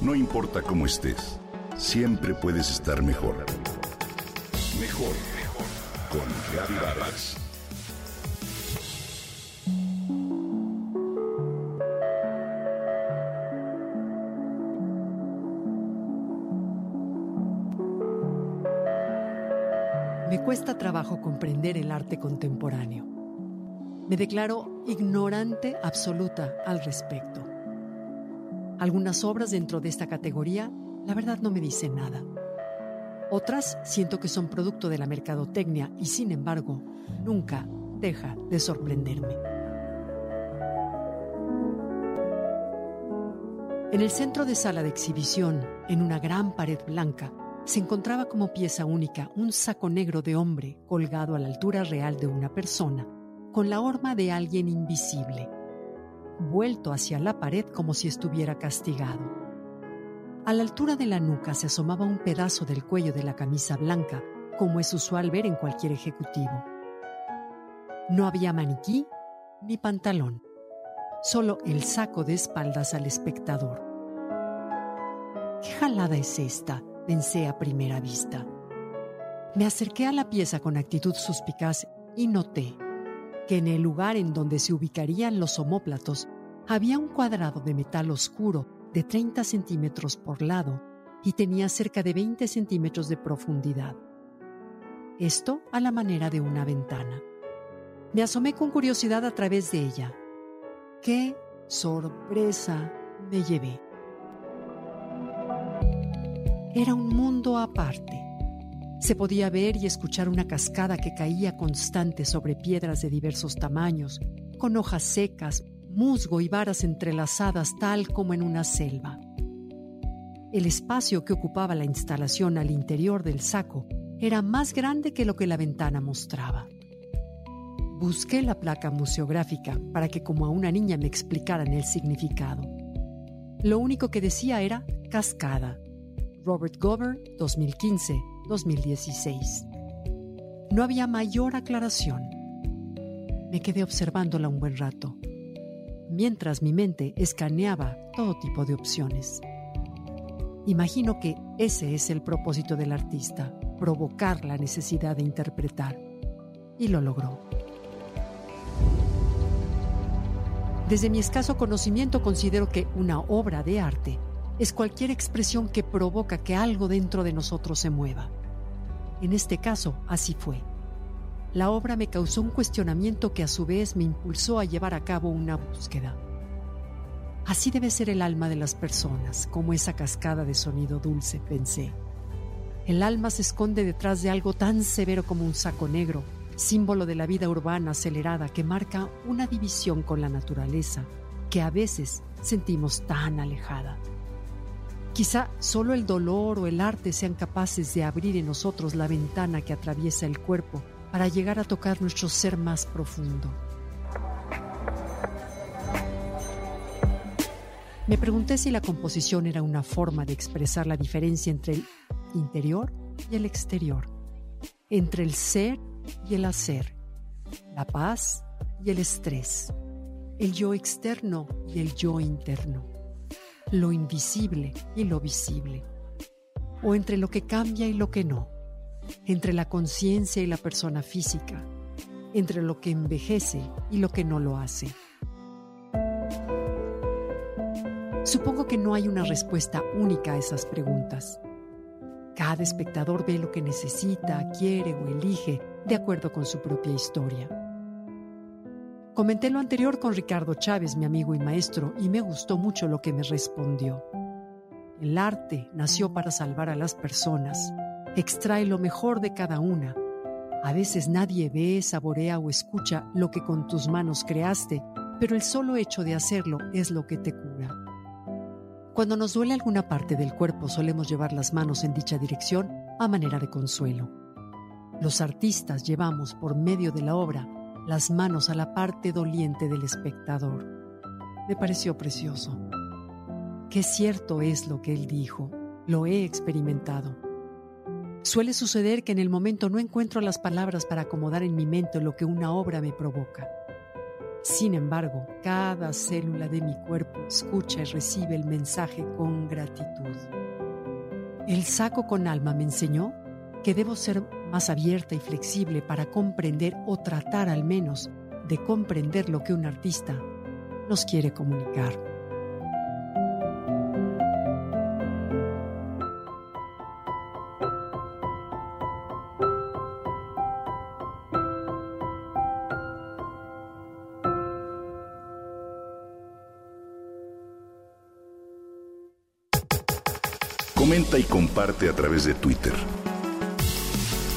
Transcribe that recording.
No importa cómo estés, siempre puedes estar mejor. Mejor, mejor. Con Reavivadas. Me cuesta trabajo comprender el arte contemporáneo. Me declaro ignorante absoluta al respecto. Algunas obras dentro de esta categoría, la verdad no me dicen nada. Otras siento que son producto de la mercadotecnia y sin embargo, nunca deja de sorprenderme. En el centro de sala de exhibición, en una gran pared blanca, se encontraba como pieza única un saco negro de hombre colgado a la altura real de una persona, con la horma de alguien invisible vuelto hacia la pared como si estuviera castigado. A la altura de la nuca se asomaba un pedazo del cuello de la camisa blanca, como es usual ver en cualquier ejecutivo. No había maniquí ni pantalón, solo el saco de espaldas al espectador. ¿Qué jalada es esta? pensé a primera vista. Me acerqué a la pieza con actitud suspicaz y noté que en el lugar en donde se ubicarían los homóplatos había un cuadrado de metal oscuro de 30 centímetros por lado y tenía cerca de 20 centímetros de profundidad. Esto a la manera de una ventana. Me asomé con curiosidad a través de ella. ¡Qué sorpresa me llevé! Era un mundo aparte se podía ver y escuchar una cascada que caía constante sobre piedras de diversos tamaños, con hojas secas, musgo y varas entrelazadas tal como en una selva. El espacio que ocupaba la instalación al interior del saco era más grande que lo que la ventana mostraba. Busqué la placa museográfica para que como a una niña me explicaran el significado. Lo único que decía era cascada. Robert Gover, 2015, 2016. No había mayor aclaración. Me quedé observándola un buen rato, mientras mi mente escaneaba todo tipo de opciones. Imagino que ese es el propósito del artista, provocar la necesidad de interpretar. Y lo logró. Desde mi escaso conocimiento considero que una obra de arte es cualquier expresión que provoca que algo dentro de nosotros se mueva. En este caso, así fue. La obra me causó un cuestionamiento que a su vez me impulsó a llevar a cabo una búsqueda. Así debe ser el alma de las personas, como esa cascada de sonido dulce, pensé. El alma se esconde detrás de algo tan severo como un saco negro, símbolo de la vida urbana acelerada que marca una división con la naturaleza que a veces sentimos tan alejada. Quizá solo el dolor o el arte sean capaces de abrir en nosotros la ventana que atraviesa el cuerpo para llegar a tocar nuestro ser más profundo. Me pregunté si la composición era una forma de expresar la diferencia entre el interior y el exterior, entre el ser y el hacer, la paz y el estrés, el yo externo y el yo interno lo invisible y lo visible, o entre lo que cambia y lo que no, entre la conciencia y la persona física, entre lo que envejece y lo que no lo hace. Supongo que no hay una respuesta única a esas preguntas. Cada espectador ve lo que necesita, quiere o elige de acuerdo con su propia historia. Comenté lo anterior con Ricardo Chávez, mi amigo y maestro, y me gustó mucho lo que me respondió. El arte nació para salvar a las personas, extrae lo mejor de cada una. A veces nadie ve, saborea o escucha lo que con tus manos creaste, pero el solo hecho de hacerlo es lo que te cura. Cuando nos duele alguna parte del cuerpo solemos llevar las manos en dicha dirección a manera de consuelo. Los artistas llevamos por medio de la obra las manos a la parte doliente del espectador. Me pareció precioso. Qué cierto es lo que él dijo, lo he experimentado. Suele suceder que en el momento no encuentro las palabras para acomodar en mi mente lo que una obra me provoca. Sin embargo, cada célula de mi cuerpo escucha y recibe el mensaje con gratitud. El saco con alma me enseñó que debo ser más abierta y flexible para comprender o tratar al menos de comprender lo que un artista nos quiere comunicar. Comenta y comparte a través de Twitter.